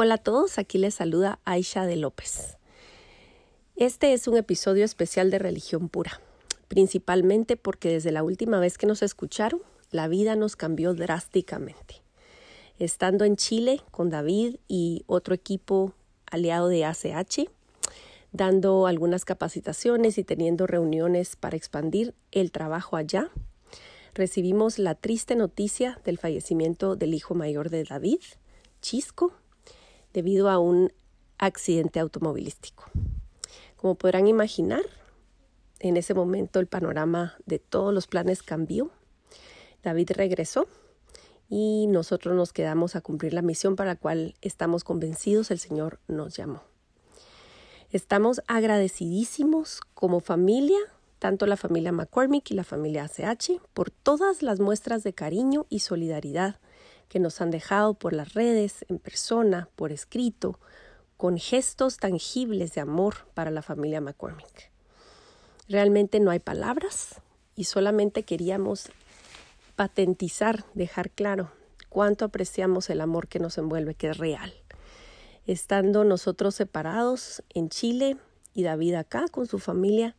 Hola a todos, aquí les saluda Aisha de López. Este es un episodio especial de Religión Pura, principalmente porque desde la última vez que nos escucharon, la vida nos cambió drásticamente estando en Chile con David y otro equipo aliado de ACH, dando algunas capacitaciones y teniendo reuniones para expandir el trabajo allá. Recibimos la triste noticia del fallecimiento del hijo mayor de David, Chisco, debido a un accidente automovilístico. Como podrán imaginar, en ese momento el panorama de todos los planes cambió. David regresó y nosotros nos quedamos a cumplir la misión para la cual estamos convencidos el Señor nos llamó. Estamos agradecidísimos como familia, tanto la familia McCormick y la familia ACH, por todas las muestras de cariño y solidaridad que nos han dejado por las redes, en persona, por escrito, con gestos tangibles de amor para la familia McCormick. Realmente no hay palabras y solamente queríamos patentizar, dejar claro cuánto apreciamos el amor que nos envuelve, que es real. Estando nosotros separados en Chile y David acá con su familia,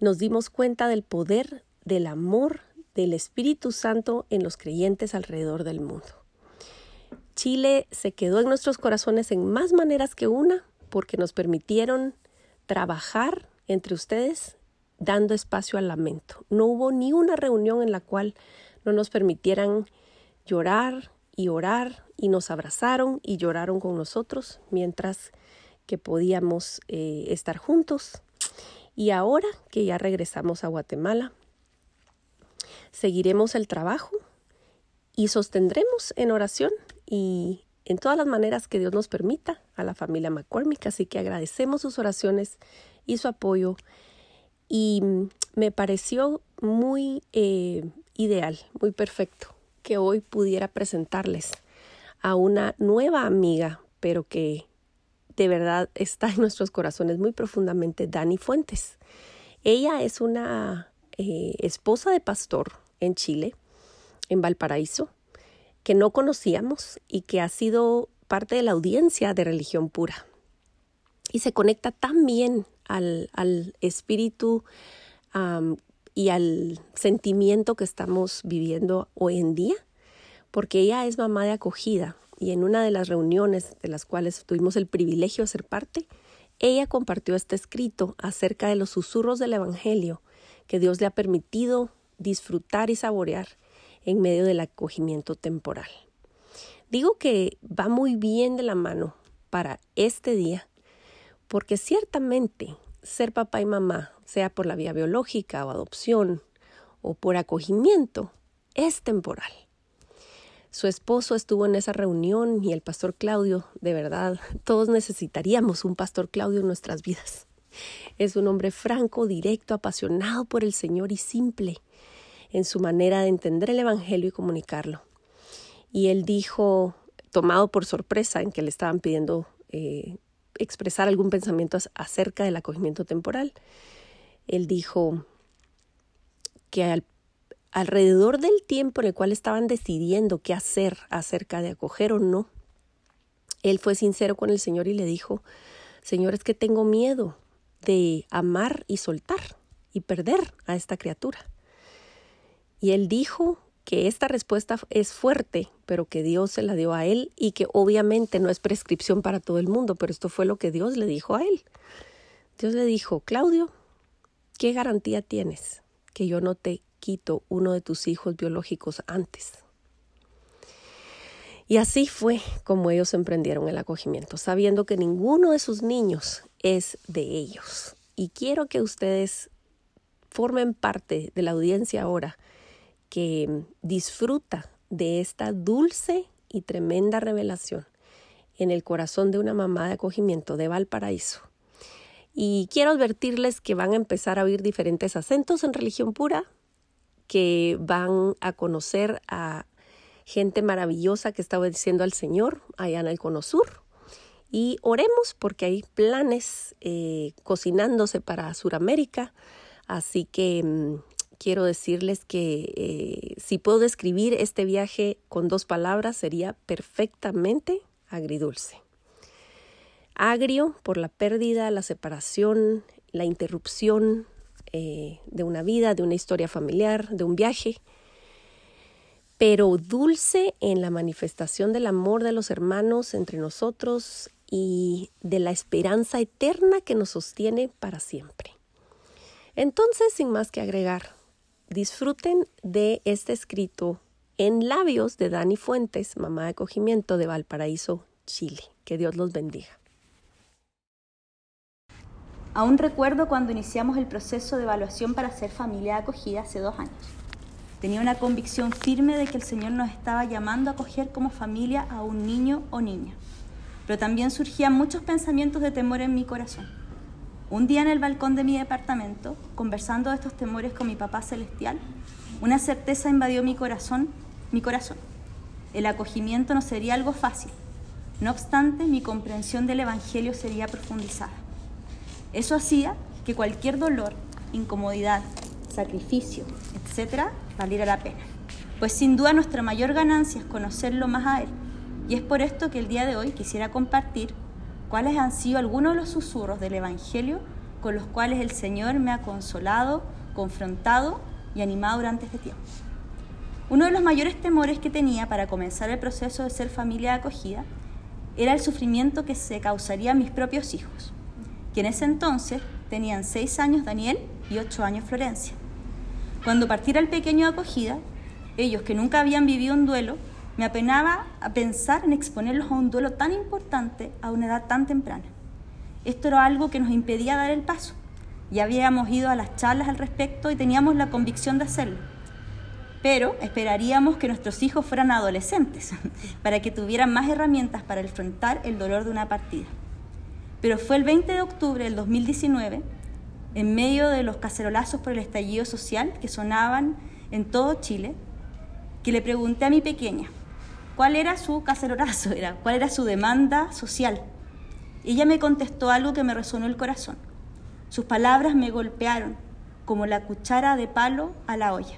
nos dimos cuenta del poder del amor del Espíritu Santo en los creyentes alrededor del mundo. Chile se quedó en nuestros corazones en más maneras que una porque nos permitieron trabajar entre ustedes dando espacio al lamento. No hubo ni una reunión en la cual no nos permitieran llorar y orar y nos abrazaron y lloraron con nosotros mientras que podíamos eh, estar juntos. Y ahora que ya regresamos a Guatemala, seguiremos el trabajo y sostendremos en oración y en todas las maneras que Dios nos permita a la familia McCormick. Así que agradecemos sus oraciones y su apoyo y me pareció muy eh, ideal, muy perfecto que hoy pudiera presentarles a una nueva amiga, pero que de verdad está en nuestros corazones muy profundamente, Dani Fuentes. Ella es una eh, esposa de pastor en Chile, en Valparaíso, que no conocíamos y que ha sido parte de la audiencia de religión pura. Y se conecta tan bien al, espíritu y al sentimiento que estamos viviendo hoy en día, porque ella es mamá de acogida y en una de las reuniones de las cuales tuvimos el privilegio de ser parte, ella compartió este escrito acerca de los susurros del Evangelio que Dios le ha permitido disfrutar y saborear en medio del acogimiento temporal. Digo que va muy bien de la mano para este día porque ciertamente ser papá y mamá, sea por la vía biológica o adopción o por acogimiento, es temporal. Su esposo estuvo en esa reunión y el pastor Claudio, de verdad, todos necesitaríamos un pastor Claudio en nuestras vidas. Es un hombre franco, directo, apasionado por el Señor y simple en su manera de entender el Evangelio y comunicarlo. Y él dijo, tomado por sorpresa en que le estaban pidiendo eh, expresar algún pensamiento acerca del acogimiento temporal. Él dijo que alrededor del tiempo en el cual estaban decidiendo qué hacer acerca de acoger o no, él fue sincero con el Señor y le dijo, Señor, es que tengo miedo de amar y soltar y perder a esta criatura. Y él dijo que esta respuesta es fuerte, pero que Dios se la dio a él y que obviamente no es prescripción para todo el mundo, pero esto fue lo que Dios le dijo a él. Dios le dijo, Claudio, ¿qué garantía tienes que yo no te quito uno de tus hijos biológicos antes? Y así fue como ellos emprendieron el acogimiento, sabiendo que ninguno de sus niños es de ellos. Y quiero que ustedes formen parte de la audiencia ahora que disfruta de esta dulce y tremenda revelación en el corazón de una mamá de acogimiento de Valparaíso. Y quiero advertirles que van a empezar a oír diferentes acentos en religión pura, que van a conocer a gente maravillosa que está obedeciendo al Señor allá en el Cono Sur. Y oremos porque hay planes eh, cocinándose para Sudamérica. Así que mm, quiero decirles que eh, si puedo describir este viaje con dos palabras sería perfectamente agridulce. Agrio por la pérdida, la separación, la interrupción eh, de una vida, de una historia familiar, de un viaje, pero dulce en la manifestación del amor de los hermanos entre nosotros y de la esperanza eterna que nos sostiene para siempre. Entonces, sin más que agregar, disfruten de este escrito en labios de Dani Fuentes, mamá de acogimiento de Valparaíso, Chile. Que Dios los bendiga. Aún recuerdo cuando iniciamos el proceso de evaluación para ser familia de acogida hace dos años. Tenía una convicción firme de que el Señor nos estaba llamando a acoger como familia a un niño o niña. Pero también surgían muchos pensamientos de temor en mi corazón. Un día en el balcón de mi departamento, conversando de estos temores con mi papá celestial, una certeza invadió mi corazón, mi corazón. El acogimiento no sería algo fácil. No obstante, mi comprensión del Evangelio sería profundizada. Eso hacía que cualquier dolor, incomodidad, sacrificio, etcétera, valiera la pena. Pues sin duda nuestra mayor ganancia es conocerlo más a Él. Y es por esto que el día de hoy quisiera compartir cuáles han sido algunos de los susurros del Evangelio con los cuales el Señor me ha consolado, confrontado y animado durante este tiempo. Uno de los mayores temores que tenía para comenzar el proceso de ser familia de acogida era el sufrimiento que se causaría a mis propios hijos que en ese entonces tenían seis años Daniel y ocho años Florencia. Cuando partiera el pequeño de acogida, ellos que nunca habían vivido un duelo, me apenaba a pensar en exponerlos a un duelo tan importante a una edad tan temprana. Esto era algo que nos impedía dar el paso. Ya habíamos ido a las charlas al respecto y teníamos la convicción de hacerlo. Pero esperaríamos que nuestros hijos fueran adolescentes para que tuvieran más herramientas para enfrentar el dolor de una partida. Pero fue el 20 de octubre del 2019, en medio de los cacerolazos por el estallido social que sonaban en todo Chile, que le pregunté a mi pequeña cuál era su cacerolazo, era, cuál era su demanda social. Ella me contestó algo que me resonó el corazón. Sus palabras me golpearon como la cuchara de palo a la olla.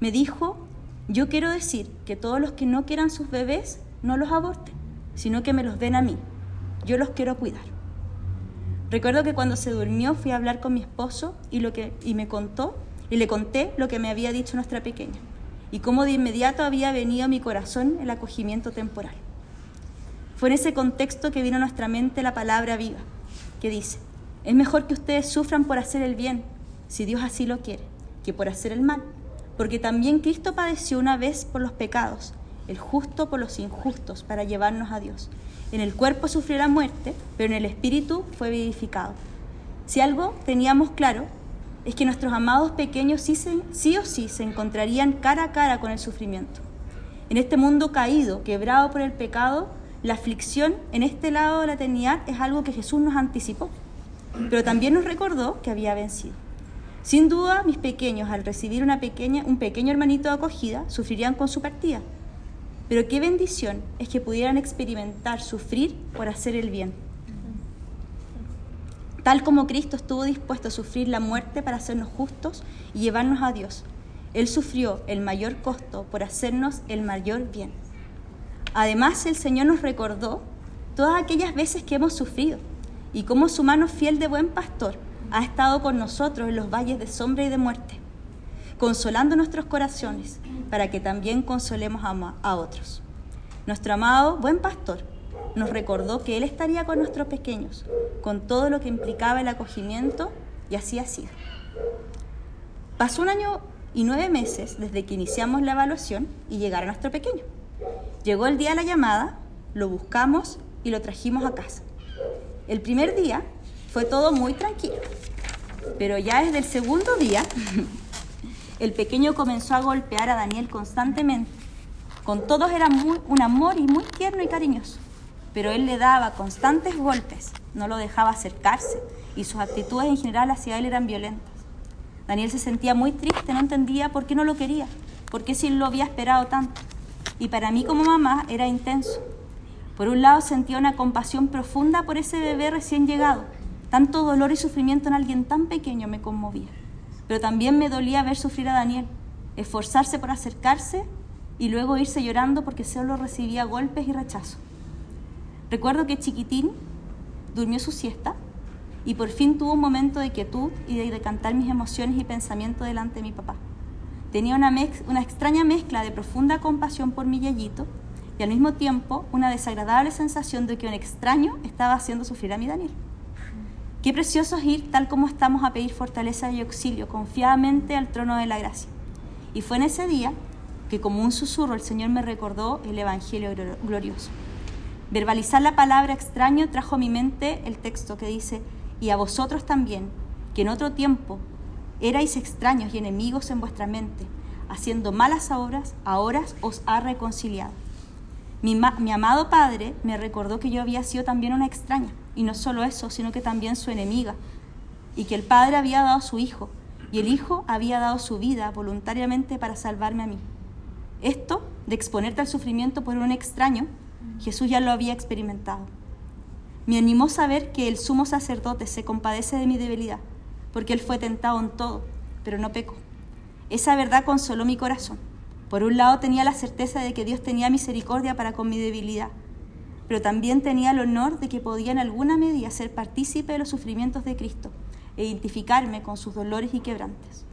Me dijo, yo quiero decir que todos los que no quieran sus bebés no los aborten, sino que me los den a mí yo los quiero cuidar. Recuerdo que cuando se durmió fui a hablar con mi esposo y, lo que, y me contó, y le conté lo que me había dicho nuestra pequeña, y cómo de inmediato había venido a mi corazón el acogimiento temporal. Fue en ese contexto que vino a nuestra mente la palabra viva, que dice, es mejor que ustedes sufran por hacer el bien, si Dios así lo quiere, que por hacer el mal, porque también Cristo padeció una vez por los pecados, el justo por los injustos, para llevarnos a Dios en el cuerpo sufrió la muerte, pero en el espíritu fue vivificado. Si algo teníamos claro, es que nuestros amados pequeños sí, o sí se encontrarían cara a cara con el sufrimiento. En este mundo caído, quebrado por el pecado, la aflicción en este lado de la eternidad es algo que Jesús nos anticipó, pero también nos recordó que había vencido. Sin duda, mis pequeños, al recibir una pequeña, un pequeño hermanito de acogida, sufrirían con su partida, pero qué bendición es que pudieran experimentar sufrir por hacer el bien. Tal como Cristo estuvo dispuesto a sufrir la muerte para hacernos justos y llevarnos a Dios, Él sufrió el mayor costo por hacernos el mayor bien. Además, el Señor nos recordó todas aquellas veces que hemos sufrido y cómo su mano fiel de buen pastor ha estado con nosotros en los valles de sombra y de muerte, consolando nuestros corazones para que también consolemos a, otros. Nuestro amado buen pastor nos recordó que Él estaría con nuestros pequeños, con todo lo que implicaba el acogimiento, y así ha sido. Pasó un año y nueve meses desde que iniciamos la evaluación y llegaron nuestro pequeño. Llegó el día de la llamada, lo buscamos y lo trajimos a casa. El primer día fue todo muy tranquilo, pero ya desde el segundo día el pequeño comenzó a golpear a Daniel constantemente. Con todos era muy, un amor y muy tierno y cariñoso. Pero él le daba constantes golpes, no lo dejaba acercarse y sus actitudes en general hacia él eran violentas. Daniel se sentía muy triste, no entendía por qué no lo quería, por qué si lo había esperado tanto. Y para mí como mamá era intenso. Por un lado sentía una compasión profunda por ese bebé recién llegado. Tanto dolor y sufrimiento en alguien tan pequeño me conmovía. Pero también me dolía ver sufrir a Daniel, esforzarse por acercarse y luego irse llorando porque solo recibía golpes y rechazo. Recuerdo que chiquitín durmió su siesta y por fin tuvo un momento de quietud y de cantar mis emociones y pensamientos delante de mi papá. Tenía una, una extraña mezcla de profunda compasión por mi yayito y al mismo tiempo una desagradable sensación de que un extraño estaba haciendo sufrir a mi Daniel. Qué precioso es ir tal como estamos a pedir fortaleza y auxilio confiadamente al trono de la gracia. Y fue en ese día que como un susurro el Señor me recordó el Evangelio glorioso. Verbalizar la palabra extraño trajo a mi mente el texto que dice, y a vosotros también, que en otro tiempo erais extraños y enemigos en vuestra mente, haciendo malas obras, ahora os ha reconciliado. Mi, mi, amado Padre me recordó que yo había sido también una extraña, y no solo eso, sino que también su enemiga, y que el Padre había dado su Hijo, y el Hijo había dado su vida voluntariamente para salvarme a mí. Esto, de exponerte al sufrimiento por un extraño, Jesús ya lo había experimentado. Me animó saber que el sumo sacerdote se compadece de mi debilidad, porque él fue tentado en todo, pero no pecó. Esa verdad consoló mi corazón. Por un lado tenía la certeza de que Dios tenía misericordia para con mi debilidad, pero también tenía el honor de que podía en alguna medida ser partícipe de los sufrimientos de Cristo e identificarme con sus dolores y quebrantes.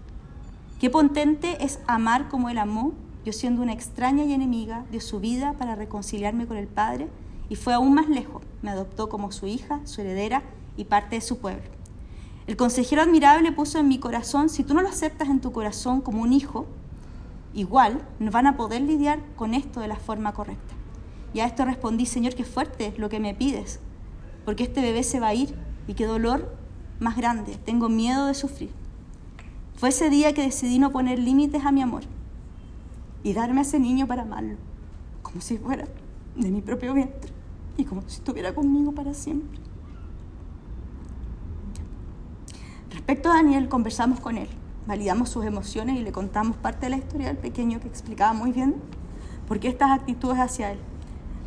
Qué potente es amar como Él amó yo siendo una extraña y enemiga, dio su vida para reconciliarme con el Padre y fue aún más lejos. Me adoptó como su hija, su heredera y parte de su pueblo. El consejero admirable puso en mi corazón, si tú no lo aceptas en tu corazón como un hijo, igual no van a poder lidiar con esto de la forma correcta. Y a esto respondí, Señor, qué fuerte es lo que me pides, porque este bebé se va a ir y qué dolor más grande, tengo miedo de sufrir. Fue ese día que decidí no poner límites a mi amor y darme a ese niño para amarlo, como si fuera de mi propio vientre y como si estuviera conmigo para siempre. Respecto a Daniel, conversamos con él, validamos sus emociones y le contamos parte de la historia del pequeño que explicaba muy bien por qué estas actitudes hacia él.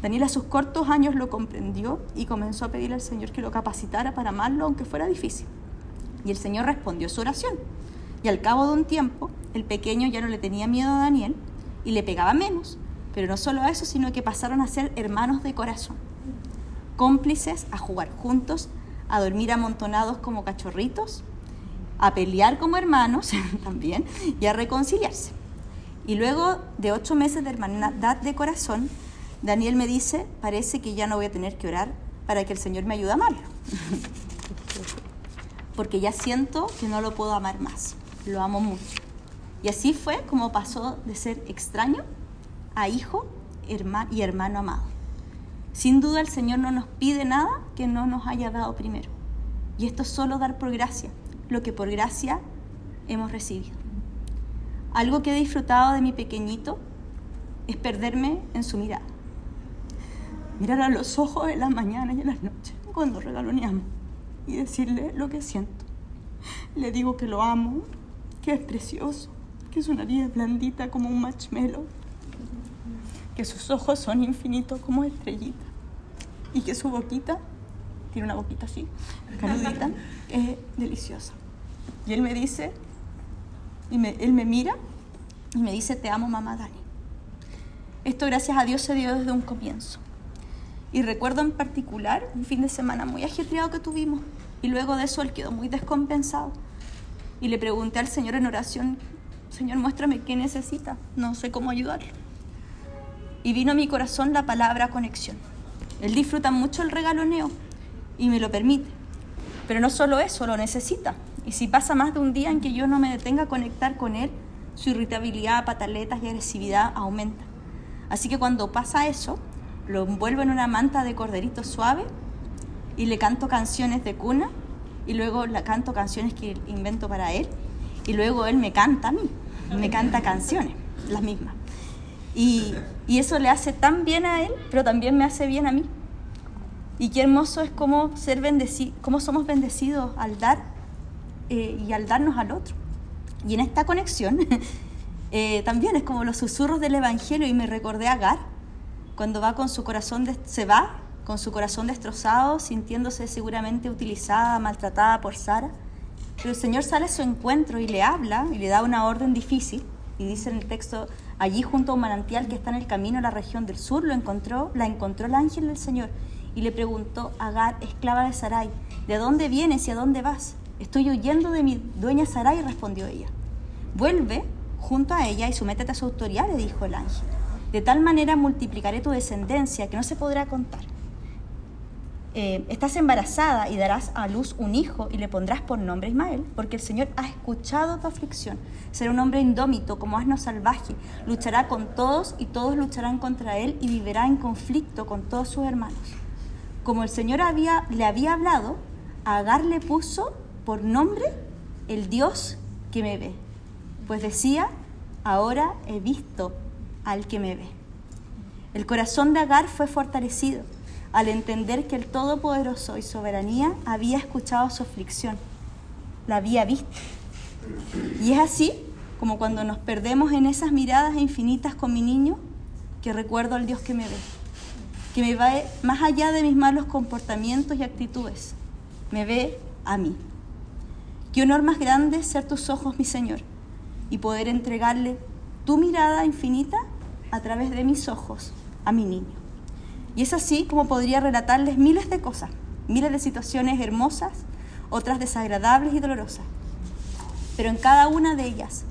Daniel a sus cortos años lo comprendió y comenzó a pedirle al Señor que lo capacitara para amarlo aunque fuera difícil. Y el Señor respondió su oración. Y al cabo de un tiempo, el pequeño ya no le tenía miedo a Daniel y le pegaba menos. Pero no solo eso, sino que pasaron a ser hermanos de corazón, cómplices a jugar juntos, a dormir amontonados como cachorritos, a pelear como hermanos también y a reconciliarse. Y luego de ocho meses de hermandad de corazón, Daniel me dice, parece que ya no voy a tener que orar para que el Señor me ayude a amarlo. Porque ya siento que no lo puedo amar más. Lo amo mucho. Y así fue como pasó de ser extraño a hijo y hermano amado. Sin duda el Señor no nos pide nada que no nos haya dado primero. Y esto es solo dar por gracia, lo que por gracia hemos recibido. Algo que he disfrutado de mi pequeñito es perderme en su mirada. Mirar a los ojos en las mañanas y en las noches cuando regaloneamos y decirle lo que siento. Le digo que lo amo, que es precioso, que su nariz es blandita como un marshmallow, que sus ojos son infinitos como estrellitas y que su boquita, tiene una boquita así, canudita, es deliciosa. Y él me dice, y él me mira y me dice, te amo mamá Dani. Esto gracias a Dios se dio desde un comienzo. Y recuerdo en particular un fin de semana muy ajetreado que tuvimos y luego de eso él quedó muy descompensado. Y le pregunté al Señor en oración Señor, muéstrame qué necesita, no sé cómo ayudarle. Y vino a mi corazón la palabra conexión. Él disfruta mucho el regaloneo y me lo permite. Pero no solo eso, lo necesita. Y si pasa más de un día en que yo no me detenga a conectar con él, su irritabilidad, pataletas y agresividad aumenta. Así que cuando pasa eso, lo envuelvo en una manta de corderito suave y le canto canciones de cuna y luego le canto canciones que invento para él y luego él me canta a mí, me canta canciones, las mismas. Y, y, eso le hace tan bien a él, pero también me hace bien a mí, Y qué hermoso es cómo, ser bendeci cómo somos bendecidos al dar eh, y al darnos al otro. Y en esta conexión eh, también es como los susurros del Evangelio y me recordé a Agar cuando va con su corazón, se va con su corazón destrozado, sintiéndose seguramente utilizada, maltratada por Sara. Pero el Señor sale a su encuentro y le habla y le da una orden difícil. Y dice en el texto, allí junto a un manantial que está en el camino a la región del sur, lo encontró, la encontró el ángel del Señor y le preguntó, Agar, esclava de Sarai, ¿de dónde vienes y a dónde vas? Estoy huyendo de mi dueña Sarai, respondió ella. Vuelve junto a ella y sométete a su autoridad, le dijo el ángel. De tal manera multiplicaré tu descendencia que no se podrá contar. Eh, estás embarazada y darás a luz un hijo y le pondrás por nombre Ismael, porque el Señor ha escuchado tu aflicción. Será un hombre indómito, como asno salvaje. Luchará con todos y todos lucharán contra él y vivirá en conflicto con todos sus hermanos. Como el Señor había, le había hablado, Agar le puso por nombre el Dios que me ve. Pues decía, ahora he visto al que me ve. El corazón de Agar fue fortalecido al entender que el Todopoderoso y soberanía había escuchado su aflicción, la había visto. Y es así como cuando nos perdemos en esas miradas infinitas con mi niño, que recuerdo al Dios que me ve, que me ve más allá de mis malos comportamientos y actitudes, me ve a mí. Qué honor más grande ser tus ojos, mi Señor, y poder entregarle tu mirada infinita a través de mis ojos a mi niño. Y es así como podría relatarles miles de cosas, miles de situaciones hermosas, otras desagradables y dolorosas. Pero en cada una de ellas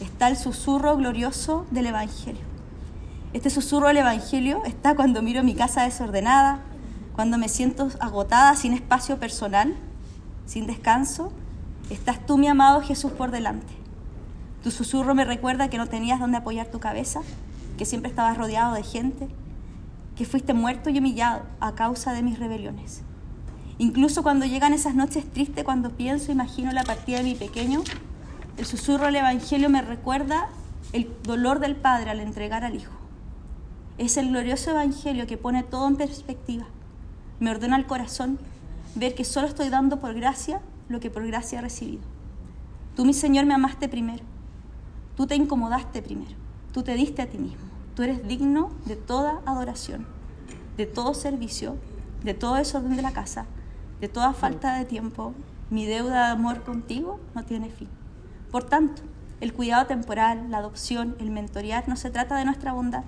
está el susurro glorioso del Evangelio. Este susurro del Evangelio está cuando miro mi casa desordenada, cuando me siento agotada sin espacio personal, sin descanso. Estás tú, mi amado Jesús, por delante. Tu susurro me recuerda que no tenías dónde apoyar tu cabeza, que siempre estabas rodeado de gente, que fuiste muerto y humillado a causa de mis rebeliones. Incluso cuando llegan esas noches tristes, cuando pienso, imagino la partida de mi pequeño, el susurro del Evangelio me recuerda el dolor del Padre al entregar al Hijo. Es el glorioso Evangelio que pone todo en perspectiva. Me ordena el corazón ver que solo estoy dando por gracia lo que por gracia he recibido. Tú, mi Señor, me amaste primero. Tú te incomodaste primero. Tú te diste a ti mismo. Tú eres digno de toda adoración, de todo servicio, de todo desorden de la casa, de toda falta de tiempo. Mi deuda de amor contigo no tiene fin. Por tanto, el cuidado temporal, la adopción, el mentorear no se trata de nuestra bondad,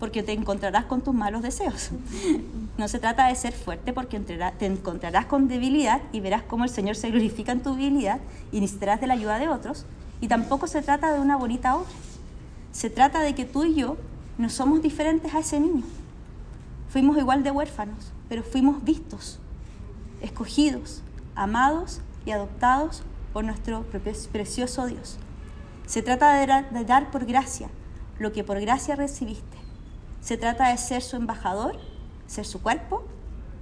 porque te encontrarás con tus malos deseos. No se trata de ser fuerte porque te encontrarás con debilidad y verás cómo el Señor se glorifica en tu debilidad y necesitarás de la ayuda de otros. Y tampoco se trata de una bonita obra. Se trata de que tú y yo no somos diferentes a ese niño. Fuimos igual de huérfanos, pero fuimos vistos, escogidos, amados y adoptados por nuestro precioso Dios. Se trata de dar por gracia lo que por gracia recibiste. Se trata de ser su embajador, ser su cuerpo.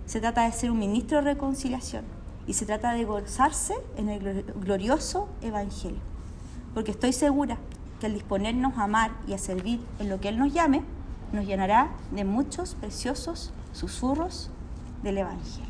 Se trata de ser un ministro de reconciliación. Y se trata de gozarse en el glorioso Evangelio. Porque estoy segura que al disponernos a amar y a servir en lo que Él nos llame, nos llenará de muchos preciosos susurros del Evangelio.